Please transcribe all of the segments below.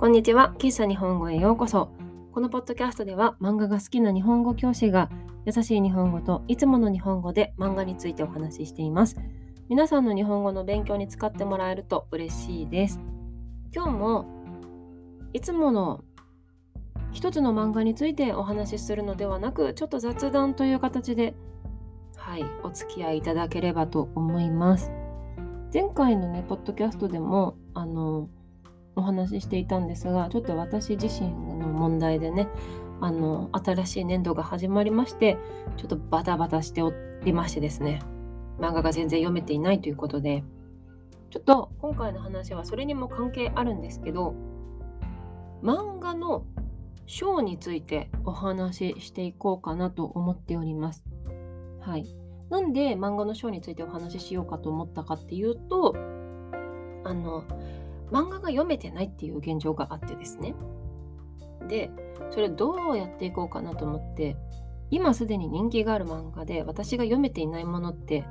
こんにちは。喫茶日本語へようこそ。このポッドキャストでは漫画が好きな日本語教師が優しい日本語といつもの日本語で漫画についてお話ししています。皆さんの日本語の勉強に使ってもらえると嬉しいです。今日もいつもの一つの漫画についてお話しするのではなく、ちょっと雑談という形で、はい、お付き合いいただければと思います。前回のね、ポッドキャストでも、あの、お話ししていたんですが、ちょっと私自身の問題でね、あの、新しい年度が始まりまして、ちょっとバタバタしておりましてですね、漫画が全然読めていないということで、ちょっと今回の話はそれにも関係あるんですけど、漫画の章についてお話ししていこうかなと思っております。はい。なんで漫画の章についてお話ししようかと思ったかっていうと、あの、漫画が読めてないっていう現状があってですね。で、それどうやっていこうかなと思って、今すでに人気がある漫画で私が読めていないものって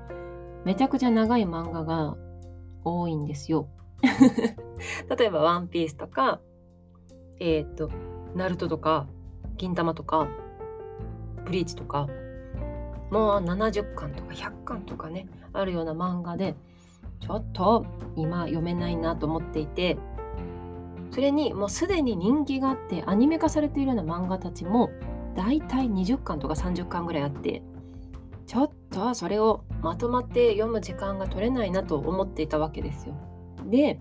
めちゃくちゃ長い漫画が多いんですよ。例えば、ワンピースとか、えっ、ー、と、ナルトとか、銀玉とか、ブリーチとか、もう70巻とか100巻とかね、あるような漫画で、ちょっと今読めないなと思っていてそれにもうすでに人気があってアニメ化されているような漫画たちもだいたい20巻とか30巻ぐらいあってちょっとそれをまとまって読む時間が取れないなと思っていたわけですよ。で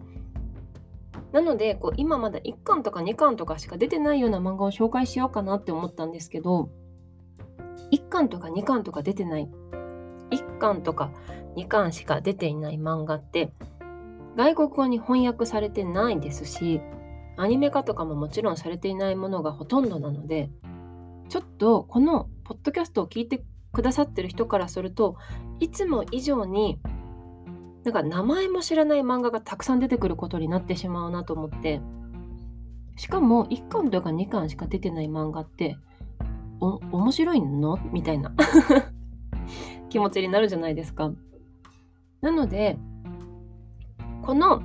なのでこう今まだ1巻とか2巻とかしか出てないような漫画を紹介しようかなって思ったんですけど1巻とか2巻とか出てない1巻とか2巻しか出ていない漫画って外国語に翻訳されてないですしアニメ化とかももちろんされていないものがほとんどなのでちょっとこのポッドキャストを聞いてくださってる人からするといつも以上になんか名前も知らない漫画がたくさん出てくることになってしまうなと思ってしかも1巻とか2巻しか出てない漫画ってお面白いの？みたいな。気持ちになるじゃないですか。なので、この、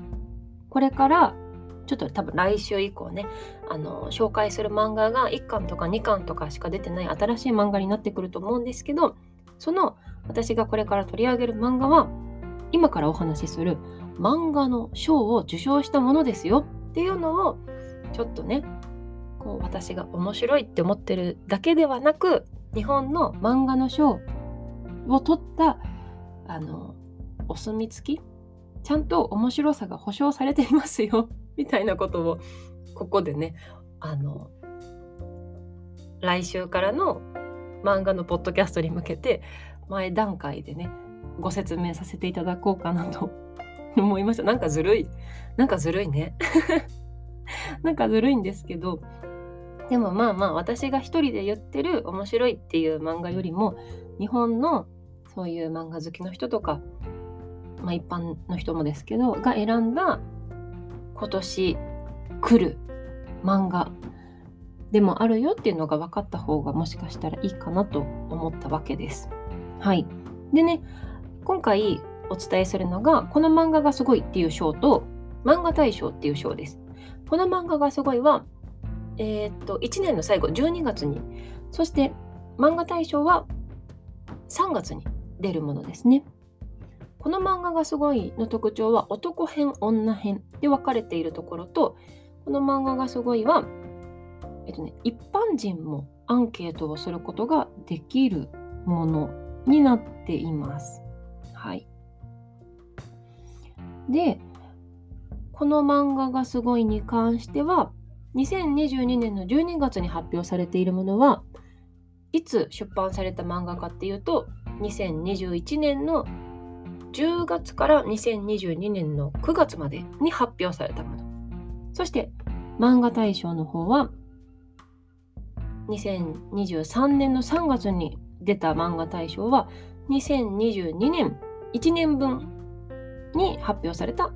これから、ちょっと多分来週以降ね、あの、紹介する漫画が1巻とか2巻とかしか出てない新しい漫画になってくると思うんですけど、その私がこれから取り上げる漫画は、今からお話しする漫画の賞を受賞したものですよっていうのを、ちょっとね、こう私が面白いって思ってるだけではなく、日本の漫画の賞を取ったあのお墨付き？ちゃんと面白さが保証されていますよ。みたいなことをここでねあの来週からの漫画のポッドキャストに向けて前段階でねご説明させていただこうかなと 思いました。なんかずるい。なんかずるいね。なんかずるいんですけどでもまあまあ私が一人で言ってる面白いっていう漫画よりも日本のそういう漫画好きの人とか、まあ、一般の人もですけどが選んだ今年来る漫画でもあるよっていうのが分かった方がもしかしたらいいかなと思ったわけです。はい。でね、今回お伝えするのが、この漫画がすごいっていう賞と、漫画大賞っていう賞です。この漫画がすごいは、えー、っと、1年の最後、12月に、そして漫画大賞は3月に出るものですね。この漫画がすごいの特徴は男編、女編で分かれているところと、この漫画がすごいは、えっとね、一般人もアンケートをすることができるものになっています。はい。で、この漫画がすごいに関しては、2022年の12月に発表されているものは、いつ出版された漫画かっていうと2021年の10月から2022年の9月までに発表されたものそして漫画大賞の方は2023年の3月に出た漫画大賞は2022年1年分に発表された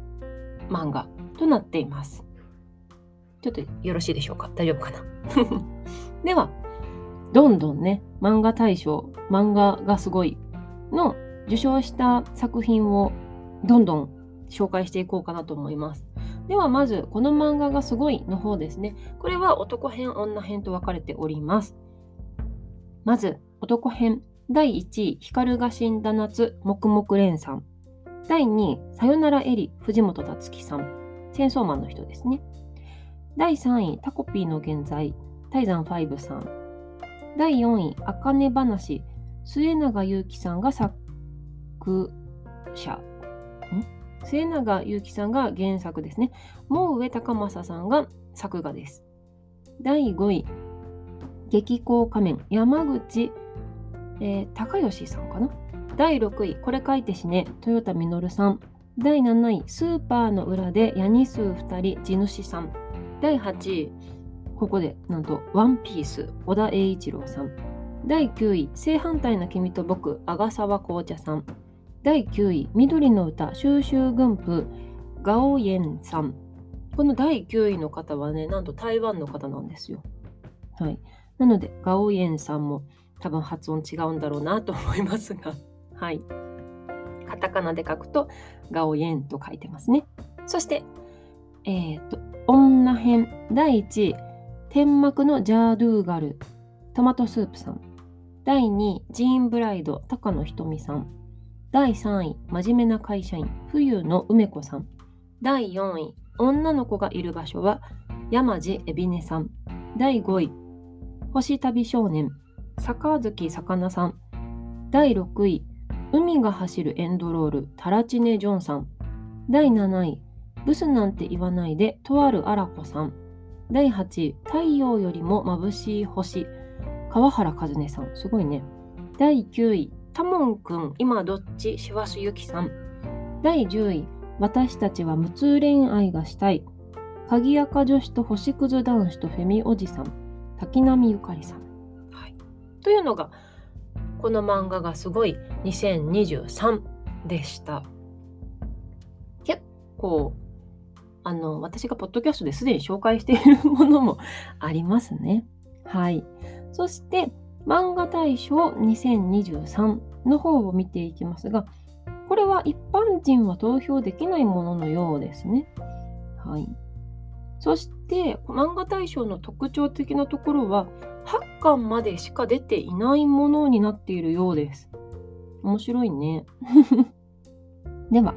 漫画となっています。ちょっとよろしいでしょうか？大丈夫かな？では、どんどんね、漫画大賞、漫画がすごいの受賞した作品をどんどん紹介していこうかなと思います。ではまずこの漫画がすごいの方ですね。これは男編女編と分かれております。まず男編第1位光が死んだ夏黙々蓮さん第2位さよならエリ藤本達樹さん戦争マンの人ですね。第3位タコピーの現在泰山ファイブさん第4位あかね話末永祐樹さんが作者末永祐樹さんが原作ですね。もう上高政さんが作画です。第5位、激高仮面、山口、えー、高吉さんかな。第6位、これ書いてしね、豊田稔さん。第7位、スーパーの裏でヤニ数2人、地主さん。第8位、ここでなんと、ワンピース、小田栄一郎さん。第9位、正反対な君と僕、阿賀沢紅茶さん。第9位、緑の歌、収集軍譜、ガオイエンさん。この第9位の方はね、なんと台湾の方なんですよ。はい。なので、ガオイエンさんも多分発音違うんだろうなと思いますが、はい。カタカナで書くと、ガオイエンと書いてますね。そして、えっ、ー、と、女編第1位、天幕のジャードゥーガル、トマトスープさん。第2位、ジーンブライド、高野ひとみさん。第3位、真面目な会社員、冬の梅子さん。第4位、女の子がいる場所は、山地海老根さん。第5位、星旅少年、坂月魚さん。第6位、海が走るエンドロール、タラチネ・ジョンさん。第7位、ブスなんて言わないで、とあるあらこさん。第8位、太陽よりも眩しい星、川原和音さん。すごいね。第9位、タモンくん、今どっち？師走ゆきさん。第10位、私たちは無痛恋愛がしたい。鍵垢女子と星屑男子とフェミおじさん。滝波ゆかりさん。はい、というのが、この漫画がすごい2023でした。結構、あの、私がポッドキャストですでに紹介しているものも ありますね。はい。そして、漫画大賞2023の方を見ていきますが、これは一般人は投票できないもののようですね。はい。そして、漫画大賞の特徴的なところは、8巻までしか出ていないものになっているようです。面白いね。では、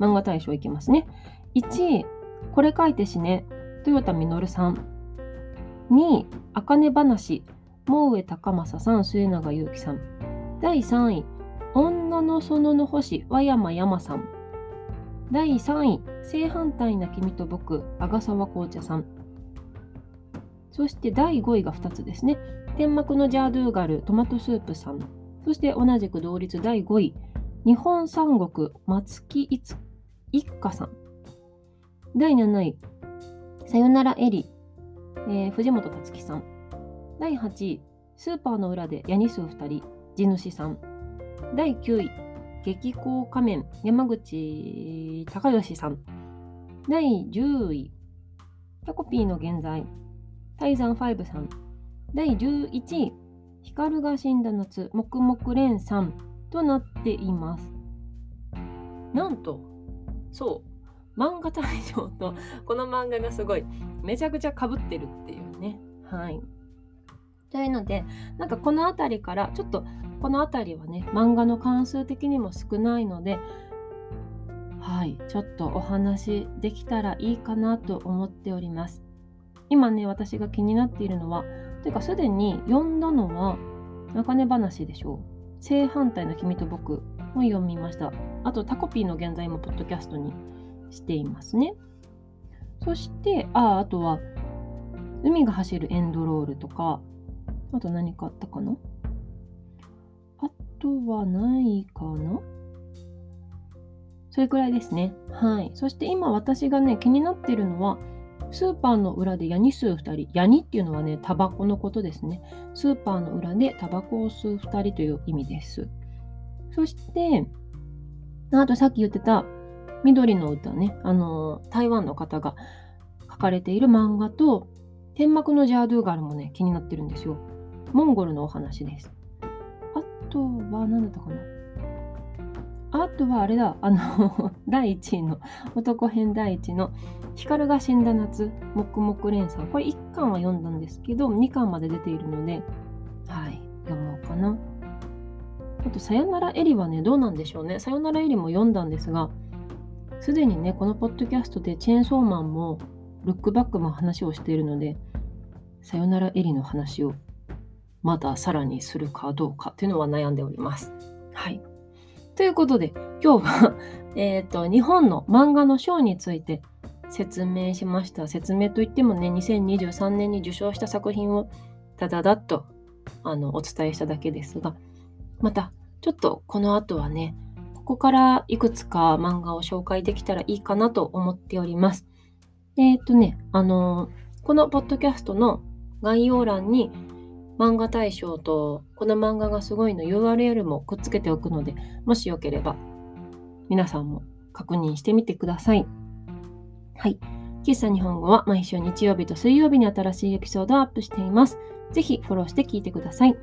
漫画大賞いきますね。1位、これ書いてしね、豊田稔さん。2位、あかね話、も上高政さん、末永祐樹さん。第3位、女の園の星、和山山さん。第3位、正反対な君と僕、阿賀沢紅茶さん。そして第5位が2つですね。天幕のジャードゥーガル、トマトスープさん。そして同じく同率第5位、日本三国、松木一家さん。第7位、さよならエリ、えー、藤本達樹さん。第8位、スーパーの裏でヤニ数2人、地主さん。第9位、激高仮面、山口隆義さん。第10位、タコピーの現在、タイザン5さん。第11位、光が死んだ夏、黙々蓮さん。となっています。なんと、そう、漫画大賞とこの漫画がすごいめちゃくちゃかぶってるっていうね。はい。というのでなんかこの辺りからちょっとこの辺りはね漫画の関数的にも少ないのではい。ちょっとお話できたらいいかなと思っております。今ね私が気になっているのはというかすでに読んだのは中根話でしょう。正反対の君と僕も読みました。あとタコピーの現在もポッドキャストにしていますねそしてああとは海が走るエンドロールとかあと何かあったかな？あとはないかな？それくらいですね。はい。そして今私がね、気になってるのは、スーパーの裏でヤニ吸う2人。ヤニっていうのはね、タバコのことですね。スーパーの裏でタバコを吸う2人という意味です。そして、あとさっき言ってた緑の歌ね、あの台湾の方が書かれている漫画と、天幕のジャードゥーガルもね、気になってるんですよ。モンゴルのお話です。あとは何だったかなあとはあれだ、あの 第1位の、男編第1の、光が死んだ夏、黙々連鎖。これ1巻は読んだんですけど、2巻まで出ているので、はい、読もうかな。あと、さよならエリはね、どうなんでしょうね。さよならエリも読んだんですが、すでにね、このポッドキャストでチェーンソーマンもルックバックも話をしているので、さよならエリの話をまださらにするかどうかっていうのは悩んでおります。はい。ということで、今日は えっと、日本の漫画の賞について説明しました。説明といってもね、2023年に受賞した作品をただだっとあのお伝えしただけですが、また、ちょっとこの後はね、ここからいくつか漫画を紹介できたらいいかなと思っております。えっ、とね、あのこのポッドキャストの概要欄に漫画大賞とこの漫画がすごいの URL もくっつけておくので、もしよければ皆さんも確認してみてください。はい。喫茶日本語は毎週日曜日と水曜日に新しいエピソードをアップしています。ぜひフォローして聞いてください。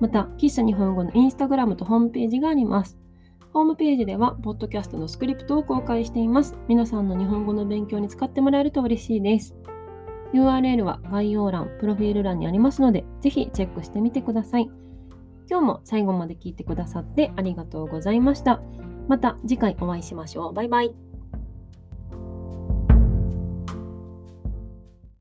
また、喫茶日本語のインスタグラムとホームページがあります。ホームページでは、ポッドキャストのスクリプトを公開しています。皆さんの日本語の勉強に使ってもらえると嬉しいです。URL は概要欄、プロフィール欄にありますので、ぜひチェックしてみてください。今日も最後まで聞いてくださってありがとうございました。また次回お会いしましょう。バイバイ。